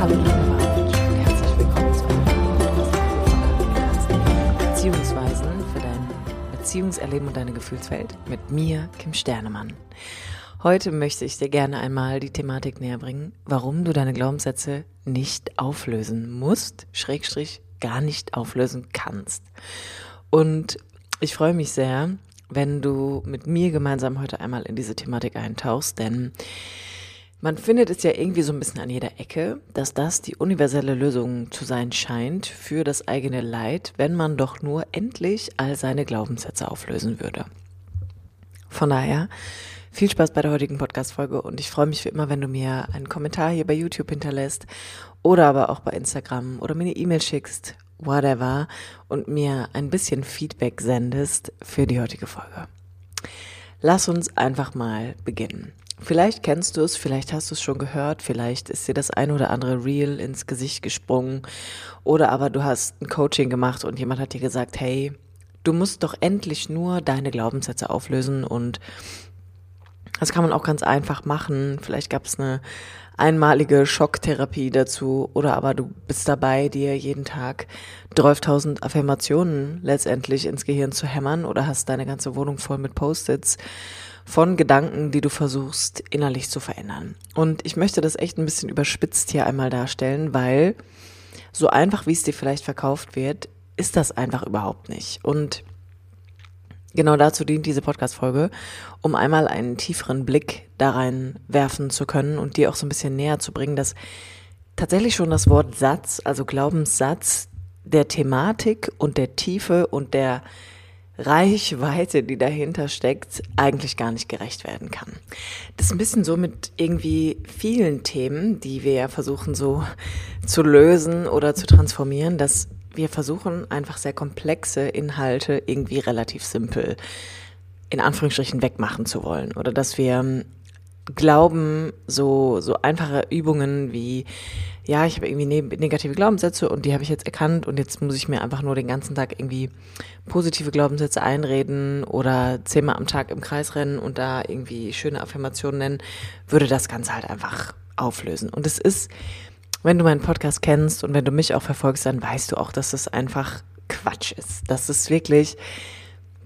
Hallo und herzlich willkommen zu einer Beziehungsweisen für dein Beziehungserleben und deine Gefühlswelt mit mir, Kim Sternemann. Heute möchte ich dir gerne einmal die Thematik näher bringen, warum du deine Glaubenssätze nicht auflösen musst, schrägstrich gar nicht auflösen kannst. Und ich freue mich sehr, wenn du mit mir gemeinsam heute einmal in diese Thematik eintauchst, denn man findet es ja irgendwie so ein bisschen an jeder Ecke, dass das die universelle Lösung zu sein scheint für das eigene Leid, wenn man doch nur endlich all seine Glaubenssätze auflösen würde. Von daher viel Spaß bei der heutigen Podcast-Folge und ich freue mich wie immer, wenn du mir einen Kommentar hier bei YouTube hinterlässt oder aber auch bei Instagram oder mir eine E-Mail schickst, whatever, und mir ein bisschen Feedback sendest für die heutige Folge. Lass uns einfach mal beginnen. Vielleicht kennst du es, vielleicht hast du es schon gehört, vielleicht ist dir das ein oder andere Reel ins Gesicht gesprungen oder aber du hast ein Coaching gemacht und jemand hat dir gesagt, hey, du musst doch endlich nur deine Glaubenssätze auflösen und das kann man auch ganz einfach machen. Vielleicht gab es eine einmalige Schocktherapie dazu oder aber du bist dabei, dir jeden Tag 12.000 Affirmationen letztendlich ins Gehirn zu hämmern oder hast deine ganze Wohnung voll mit Post-its von Gedanken, die du versuchst innerlich zu verändern. Und ich möchte das echt ein bisschen überspitzt hier einmal darstellen, weil so einfach, wie es dir vielleicht verkauft wird, ist das einfach überhaupt nicht. Und genau dazu dient diese Podcast-Folge, um einmal einen tieferen Blick da rein werfen zu können und dir auch so ein bisschen näher zu bringen, dass tatsächlich schon das Wort Satz, also Glaubenssatz, der Thematik und der Tiefe und der Reichweite, die dahinter steckt, eigentlich gar nicht gerecht werden kann. Das ist ein bisschen so mit irgendwie vielen Themen, die wir versuchen so zu lösen oder zu transformieren, dass wir versuchen einfach sehr komplexe Inhalte irgendwie relativ simpel in Anführungsstrichen wegmachen zu wollen oder dass wir glauben, so, so einfache Übungen wie ja, ich habe irgendwie ne-, negative Glaubenssätze und die habe ich jetzt erkannt und jetzt muss ich mir einfach nur den ganzen Tag irgendwie positive Glaubenssätze einreden oder zehnmal am Tag im Kreis rennen und da irgendwie schöne Affirmationen nennen, würde das Ganze halt einfach auflösen. Und es ist, wenn du meinen Podcast kennst und wenn du mich auch verfolgst, dann weißt du auch, dass es einfach Quatsch ist. Dass es wirklich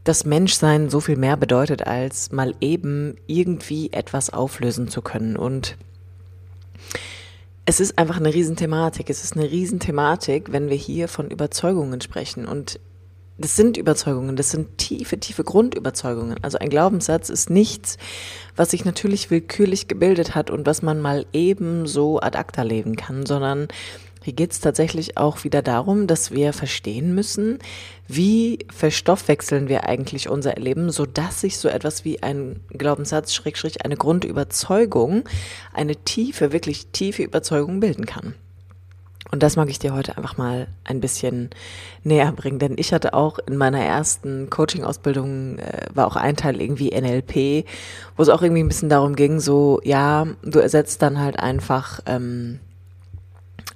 das Menschsein so viel mehr bedeutet, als mal eben irgendwie etwas auflösen zu können. Und es ist einfach eine Riesenthematik. Es ist eine Riesenthematik, wenn wir hier von Überzeugungen sprechen. Und das sind Überzeugungen, das sind tiefe, tiefe Grundüberzeugungen. Also ein Glaubenssatz ist nichts, was sich natürlich willkürlich gebildet hat und was man mal eben so ad acta leben kann, sondern hier geht es tatsächlich auch wieder darum, dass wir verstehen müssen, wie verstoffwechseln wir eigentlich unser Erleben, so dass sich so etwas wie ein Glaubenssatz, Schrägstrich, eine Grundüberzeugung, eine tiefe, wirklich tiefe Überzeugung bilden kann. Und das mag ich dir heute einfach mal ein bisschen näher bringen, denn ich hatte auch in meiner ersten Coaching-Ausbildung, äh, war auch ein Teil irgendwie NLP, wo es auch irgendwie ein bisschen darum ging, so, ja, du ersetzt dann halt einfach ähm,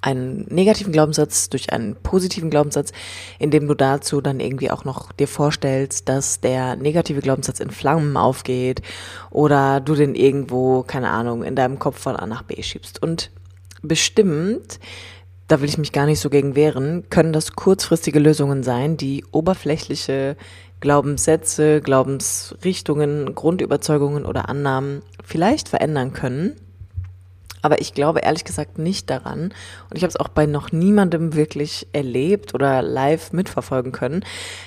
einen negativen Glaubenssatz durch einen positiven Glaubenssatz, indem du dazu dann irgendwie auch noch dir vorstellst, dass der negative Glaubenssatz in Flammen aufgeht oder du den irgendwo, keine Ahnung, in deinem Kopf von A nach B schiebst. Und bestimmt, da will ich mich gar nicht so gegen wehren, können das kurzfristige Lösungen sein, die oberflächliche Glaubenssätze, Glaubensrichtungen, Grundüberzeugungen oder Annahmen vielleicht verändern können aber ich glaube ehrlich gesagt nicht daran. Und ich habe es auch bei noch niemandem wirklich erlebt oder live mitverfolgen können,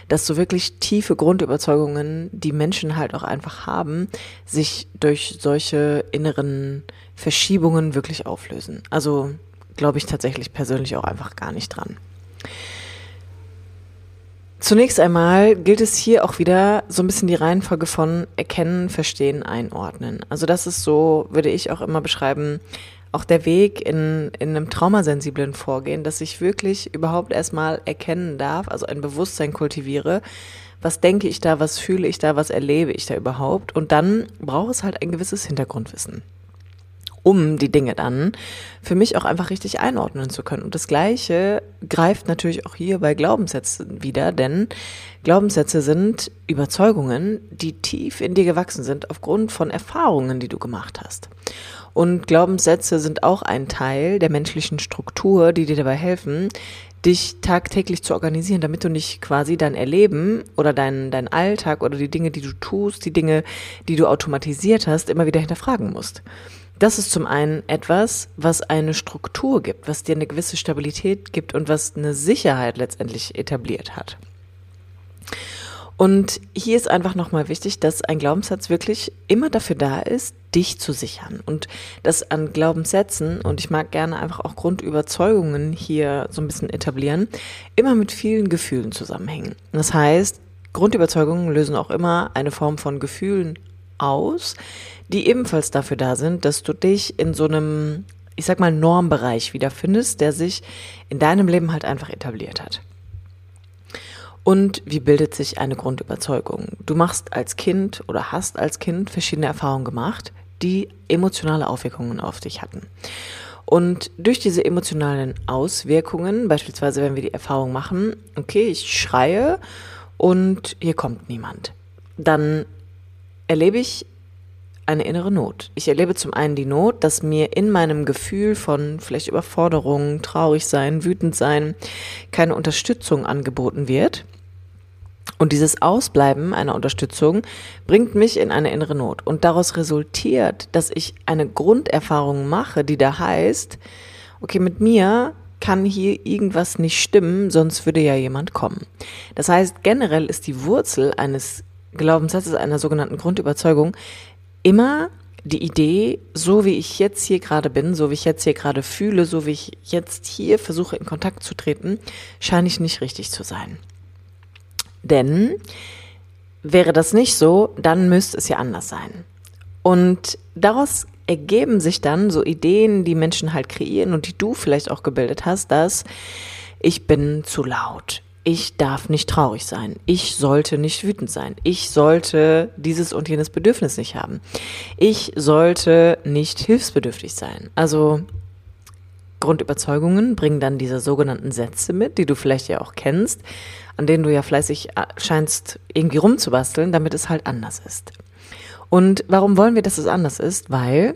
dass so wirklich tiefe Grundüberzeugungen, die Menschen halt auch einfach haben, sich durch solche inneren Verschiebungen wirklich auflösen. Also glaube ich tatsächlich persönlich auch einfach gar nicht dran. Zunächst einmal gilt es hier auch wieder so ein bisschen die Reihenfolge von erkennen, verstehen, einordnen. Also das ist so, würde ich auch immer beschreiben, auch der Weg in, in einem traumasensiblen Vorgehen, dass ich wirklich überhaupt erstmal erkennen darf, also ein Bewusstsein kultiviere, was denke ich da, was fühle ich da, was erlebe ich da überhaupt. Und dann braucht es halt ein gewisses Hintergrundwissen. Um die Dinge dann für mich auch einfach richtig einordnen zu können. Und das Gleiche greift natürlich auch hier bei Glaubenssätzen wieder, denn Glaubenssätze sind Überzeugungen, die tief in dir gewachsen sind aufgrund von Erfahrungen, die du gemacht hast. Und Glaubenssätze sind auch ein Teil der menschlichen Struktur, die dir dabei helfen, dich tagtäglich zu organisieren, damit du nicht quasi dein Erleben oder dein, dein Alltag oder die Dinge, die du tust, die Dinge, die du automatisiert hast, immer wieder hinterfragen musst. Das ist zum einen etwas, was eine Struktur gibt, was dir eine gewisse Stabilität gibt und was eine Sicherheit letztendlich etabliert hat. Und hier ist einfach nochmal wichtig, dass ein Glaubenssatz wirklich immer dafür da ist, dich zu sichern. Und das an Glaubenssätzen, und ich mag gerne einfach auch Grundüberzeugungen hier so ein bisschen etablieren, immer mit vielen Gefühlen zusammenhängen. Das heißt, Grundüberzeugungen lösen auch immer eine Form von Gefühlen aus, die ebenfalls dafür da sind, dass du dich in so einem, ich sag mal, Normbereich wiederfindest, der sich in deinem Leben halt einfach etabliert hat. Und wie bildet sich eine Grundüberzeugung? Du machst als Kind oder hast als Kind verschiedene Erfahrungen gemacht, die emotionale Auswirkungen auf dich hatten. Und durch diese emotionalen Auswirkungen, beispielsweise wenn wir die Erfahrung machen, okay, ich schreie und hier kommt niemand, dann erlebe ich eine innere Not. Ich erlebe zum einen die Not, dass mir in meinem Gefühl von vielleicht Überforderung, traurig sein, wütend sein, keine Unterstützung angeboten wird. Und dieses Ausbleiben einer Unterstützung bringt mich in eine innere Not. Und daraus resultiert, dass ich eine Grunderfahrung mache, die da heißt, okay, mit mir kann hier irgendwas nicht stimmen, sonst würde ja jemand kommen. Das heißt, generell ist die Wurzel eines Glaubenssatzes, einer sogenannten Grundüberzeugung, immer die Idee, so wie ich jetzt hier gerade bin, so wie ich jetzt hier gerade fühle, so wie ich jetzt hier versuche in Kontakt zu treten, scheine ich nicht richtig zu sein. Denn wäre das nicht so, dann müsste es ja anders sein. Und daraus ergeben sich dann so Ideen, die Menschen halt kreieren und die du vielleicht auch gebildet hast, dass ich bin zu laut, ich darf nicht traurig sein, ich sollte nicht wütend sein, ich sollte dieses und jenes Bedürfnis nicht haben, ich sollte nicht hilfsbedürftig sein. Also Grundüberzeugungen bringen dann diese sogenannten Sätze mit, die du vielleicht ja auch kennst, an denen du ja fleißig äh, scheinst irgendwie rumzubasteln, damit es halt anders ist. Und warum wollen wir, dass es anders ist? Weil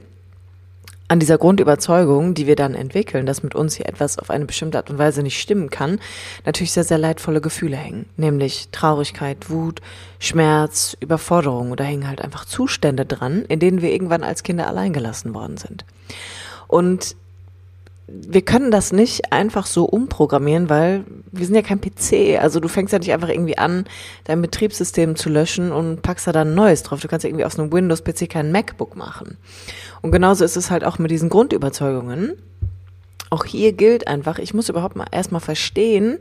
an dieser Grundüberzeugung, die wir dann entwickeln, dass mit uns hier etwas auf eine bestimmte Art und Weise nicht stimmen kann, natürlich sehr, sehr leidvolle Gefühle hängen. Nämlich Traurigkeit, Wut, Schmerz, Überforderung. Oder hängen halt einfach Zustände dran, in denen wir irgendwann als Kinder allein gelassen worden sind. Und wir können das nicht einfach so umprogrammieren, weil wir sind ja kein PC. Also du fängst ja nicht einfach irgendwie an, dein Betriebssystem zu löschen und packst da dann ein neues drauf. Du kannst ja irgendwie aus einem Windows-PC kein MacBook machen. Und genauso ist es halt auch mit diesen Grundüberzeugungen. Auch hier gilt einfach, ich muss überhaupt mal erstmal verstehen,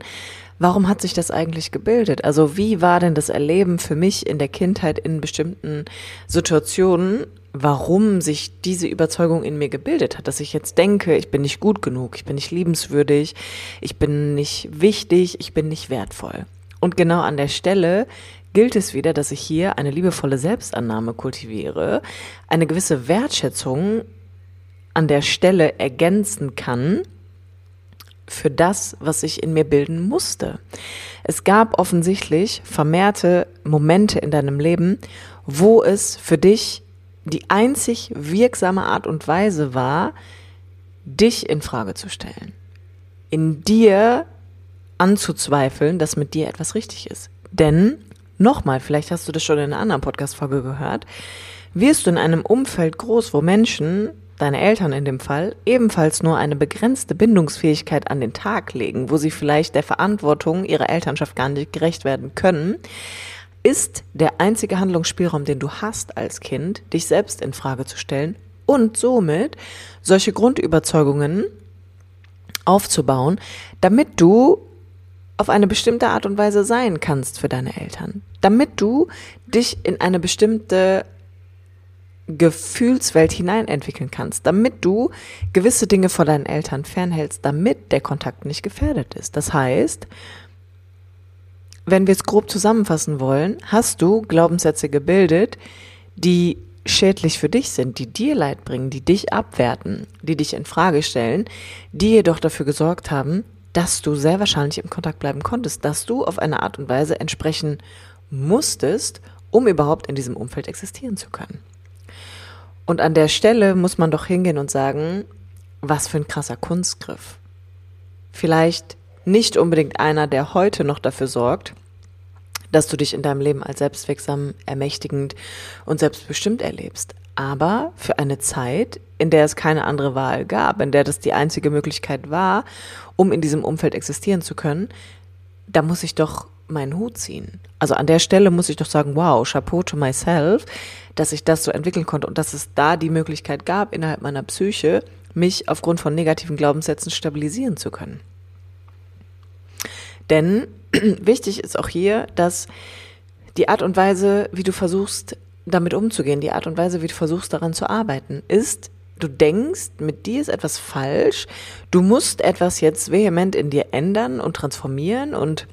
warum hat sich das eigentlich gebildet? Also wie war denn das Erleben für mich in der Kindheit in bestimmten Situationen warum sich diese Überzeugung in mir gebildet hat, dass ich jetzt denke, ich bin nicht gut genug, ich bin nicht liebenswürdig, ich bin nicht wichtig, ich bin nicht wertvoll. Und genau an der Stelle gilt es wieder, dass ich hier eine liebevolle Selbstannahme kultiviere, eine gewisse Wertschätzung an der Stelle ergänzen kann für das, was ich in mir bilden musste. Es gab offensichtlich vermehrte Momente in deinem Leben, wo es für dich die einzig wirksame Art und Weise war, dich in Frage zu stellen. In dir anzuzweifeln, dass mit dir etwas richtig ist. Denn, nochmal, vielleicht hast du das schon in einer anderen Podcast-Folge gehört, wirst du in einem Umfeld groß, wo Menschen, deine Eltern in dem Fall, ebenfalls nur eine begrenzte Bindungsfähigkeit an den Tag legen, wo sie vielleicht der Verantwortung ihrer Elternschaft gar nicht gerecht werden können, ist der einzige Handlungsspielraum, den du hast als Kind, dich selbst in Frage zu stellen und somit solche Grundüberzeugungen aufzubauen, damit du auf eine bestimmte Art und Weise sein kannst für deine Eltern, damit du dich in eine bestimmte Gefühlswelt hineinentwickeln kannst, damit du gewisse Dinge vor deinen Eltern fernhältst, damit der Kontakt nicht gefährdet ist. Das heißt, wenn wir es grob zusammenfassen wollen, hast du Glaubenssätze gebildet, die schädlich für dich sind, die dir Leid bringen, die dich abwerten, die dich in Frage stellen, die jedoch dafür gesorgt haben, dass du sehr wahrscheinlich im Kontakt bleiben konntest, dass du auf eine Art und Weise entsprechen musstest, um überhaupt in diesem Umfeld existieren zu können. Und an der Stelle muss man doch hingehen und sagen, was für ein krasser Kunstgriff. Vielleicht nicht unbedingt einer, der heute noch dafür sorgt, dass du dich in deinem Leben als selbstwirksam, ermächtigend und selbstbestimmt erlebst. Aber für eine Zeit, in der es keine andere Wahl gab, in der das die einzige Möglichkeit war, um in diesem Umfeld existieren zu können, da muss ich doch meinen Hut ziehen. Also an der Stelle muss ich doch sagen, wow, Chapeau to myself, dass ich das so entwickeln konnte und dass es da die Möglichkeit gab, innerhalb meiner Psyche, mich aufgrund von negativen Glaubenssätzen stabilisieren zu können. Denn wichtig ist auch hier, dass die Art und Weise, wie du versuchst, damit umzugehen, die Art und Weise, wie du versuchst, daran zu arbeiten, ist, du denkst, mit dir ist etwas falsch, du musst etwas jetzt vehement in dir ändern und transformieren und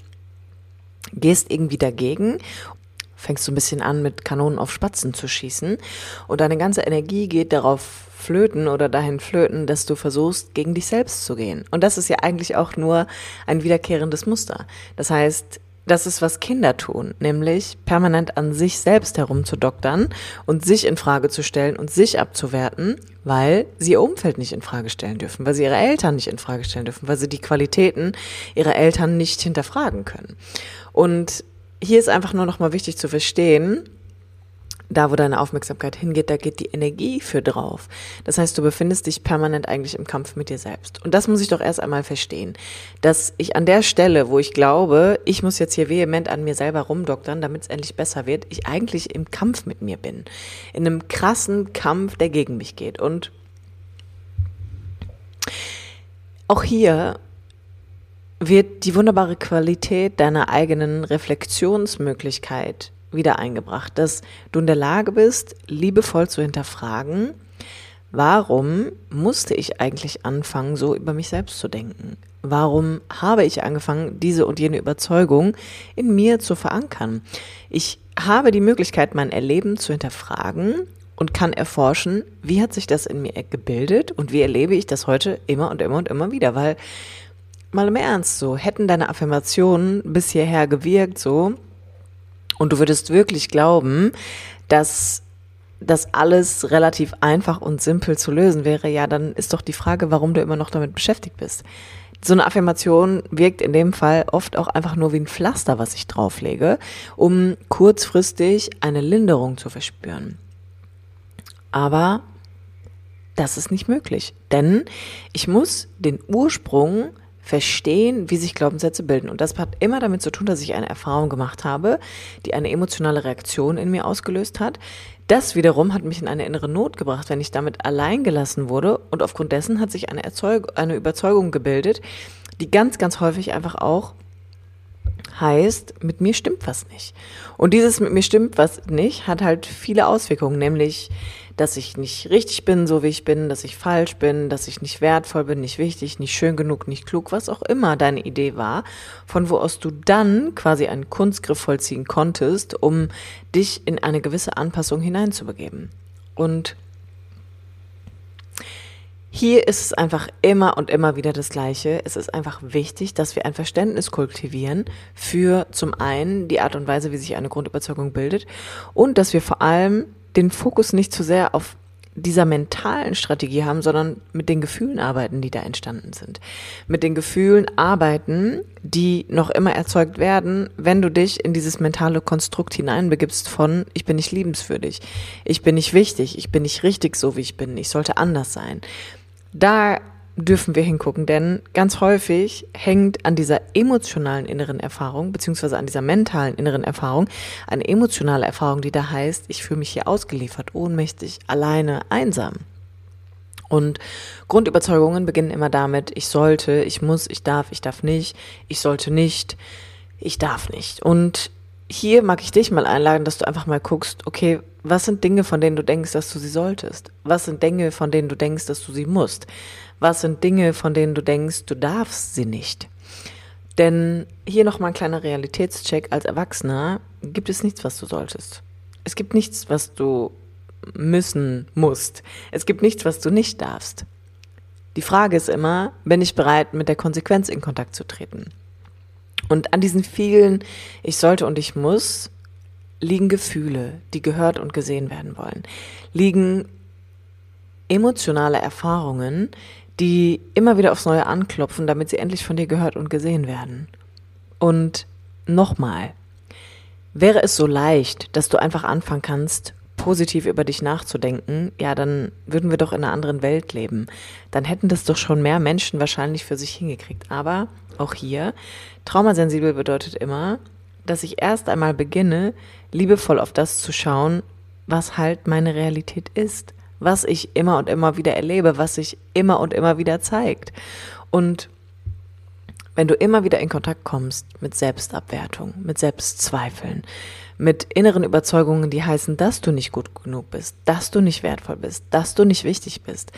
gehst irgendwie dagegen fängst du ein bisschen an, mit Kanonen auf Spatzen zu schießen und deine ganze Energie geht darauf flöten oder dahin flöten, dass du versuchst, gegen dich selbst zu gehen. Und das ist ja eigentlich auch nur ein wiederkehrendes Muster. Das heißt, das ist, was Kinder tun, nämlich permanent an sich selbst herumzudoktern und sich in Frage zu stellen und sich abzuwerten, weil sie ihr Umfeld nicht in Frage stellen dürfen, weil sie ihre Eltern nicht in Frage stellen dürfen, weil sie die Qualitäten ihrer Eltern nicht hinterfragen können. Und hier ist einfach nur noch mal wichtig zu verstehen, da wo deine Aufmerksamkeit hingeht, da geht die Energie für drauf. Das heißt, du befindest dich permanent eigentlich im Kampf mit dir selbst. Und das muss ich doch erst einmal verstehen, dass ich an der Stelle, wo ich glaube, ich muss jetzt hier vehement an mir selber rumdoktern, damit es endlich besser wird, ich eigentlich im Kampf mit mir bin. In einem krassen Kampf, der gegen mich geht. Und auch hier wird die wunderbare Qualität deiner eigenen Reflexionsmöglichkeit wieder eingebracht, dass du in der Lage bist, liebevoll zu hinterfragen, warum musste ich eigentlich anfangen, so über mich selbst zu denken? Warum habe ich angefangen, diese und jene Überzeugung in mir zu verankern? Ich habe die Möglichkeit, mein Erleben zu hinterfragen und kann erforschen, wie hat sich das in mir gebildet und wie erlebe ich das heute immer und immer und immer wieder, weil mal im Ernst so, hätten deine Affirmationen bis hierher gewirkt so und du würdest wirklich glauben, dass das alles relativ einfach und simpel zu lösen wäre, ja, dann ist doch die Frage, warum du immer noch damit beschäftigt bist. So eine Affirmation wirkt in dem Fall oft auch einfach nur wie ein Pflaster, was ich drauflege, um kurzfristig eine Linderung zu verspüren. Aber das ist nicht möglich, denn ich muss den Ursprung verstehen, wie sich Glaubenssätze bilden. Und das hat immer damit zu tun, dass ich eine Erfahrung gemacht habe, die eine emotionale Reaktion in mir ausgelöst hat. Das wiederum hat mich in eine innere Not gebracht, wenn ich damit allein gelassen wurde. Und aufgrund dessen hat sich eine, Erzeug eine Überzeugung gebildet, die ganz, ganz häufig einfach auch heißt, mit mir stimmt was nicht. Und dieses mit mir stimmt was nicht hat halt viele Auswirkungen, nämlich dass ich nicht richtig bin, so wie ich bin, dass ich falsch bin, dass ich nicht wertvoll bin, nicht wichtig, nicht schön genug, nicht klug, was auch immer deine Idee war, von wo aus du dann quasi einen Kunstgriff vollziehen konntest, um dich in eine gewisse Anpassung hineinzubegeben. Und hier ist es einfach immer und immer wieder das Gleiche. Es ist einfach wichtig, dass wir ein Verständnis kultivieren für zum einen die Art und Weise, wie sich eine Grundüberzeugung bildet und dass wir vor allem den Fokus nicht zu sehr auf dieser mentalen Strategie haben, sondern mit den Gefühlen arbeiten, die da entstanden sind. Mit den Gefühlen arbeiten, die noch immer erzeugt werden, wenn du dich in dieses mentale Konstrukt hineinbegibst von, ich bin nicht liebenswürdig, ich bin nicht wichtig, ich bin nicht richtig so, wie ich bin, ich sollte anders sein. Da dürfen wir hingucken, denn ganz häufig hängt an dieser emotionalen inneren Erfahrung, beziehungsweise an dieser mentalen inneren Erfahrung, eine emotionale Erfahrung, die da heißt, ich fühle mich hier ausgeliefert, ohnmächtig, alleine, einsam. Und Grundüberzeugungen beginnen immer damit, ich sollte, ich muss, ich darf, ich darf nicht, ich sollte nicht, ich darf nicht. Und hier mag ich dich mal einladen, dass du einfach mal guckst, okay, was sind Dinge, von denen du denkst, dass du sie solltest? Was sind Dinge, von denen du denkst, dass du sie musst? Was sind Dinge, von denen du denkst, du darfst sie nicht? Denn hier nochmal ein kleiner Realitätscheck. Als Erwachsener gibt es nichts, was du solltest. Es gibt nichts, was du müssen, musst. Es gibt nichts, was du nicht darfst. Die Frage ist immer, bin ich bereit, mit der Konsequenz in Kontakt zu treten? Und an diesen vielen Ich sollte und ich muss liegen Gefühle, die gehört und gesehen werden wollen, liegen emotionale Erfahrungen, die immer wieder aufs Neue anklopfen, damit sie endlich von dir gehört und gesehen werden. Und nochmal, wäre es so leicht, dass du einfach anfangen kannst, positiv über dich nachzudenken, ja, dann würden wir doch in einer anderen Welt leben. Dann hätten das doch schon mehr Menschen wahrscheinlich für sich hingekriegt. Aber auch hier, traumasensibel bedeutet immer, dass ich erst einmal beginne, liebevoll auf das zu schauen, was halt meine Realität ist, was ich immer und immer wieder erlebe, was sich immer und immer wieder zeigt. Und wenn du immer wieder in Kontakt kommst mit Selbstabwertung, mit Selbstzweifeln, mit inneren Überzeugungen, die heißen, dass du nicht gut genug bist, dass du nicht wertvoll bist, dass du nicht wichtig bist,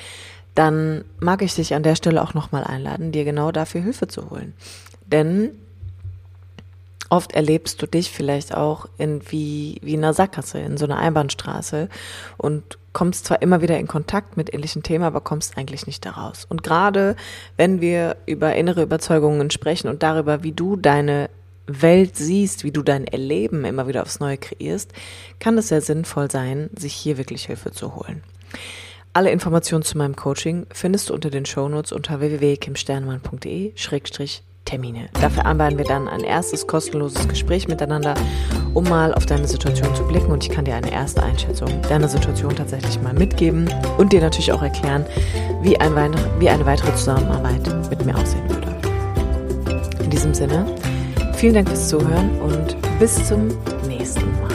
dann mag ich dich an der Stelle auch nochmal einladen, dir genau dafür Hilfe zu holen. Denn oft erlebst du dich vielleicht auch in wie, wie in einer Sackgasse, in so einer Einbahnstraße und kommst zwar immer wieder in Kontakt mit ähnlichen Themen, aber kommst eigentlich nicht daraus. Und gerade wenn wir über innere Überzeugungen sprechen und darüber, wie du deine Welt siehst, wie du dein Erleben immer wieder aufs Neue kreierst, kann es sehr sinnvoll sein, sich hier wirklich Hilfe zu holen. Alle Informationen zu meinem Coaching findest du unter den Shownotes unter www.kimsternmann.de-termine. Da vereinbaren wir dann ein erstes kostenloses Gespräch miteinander, um mal auf deine Situation zu blicken und ich kann dir eine erste Einschätzung deiner Situation tatsächlich mal mitgeben und dir natürlich auch erklären, wie, ein wie eine weitere Zusammenarbeit mit mir aussehen würde. In diesem Sinne, Vielen Dank fürs Zuhören und bis zum nächsten Mal.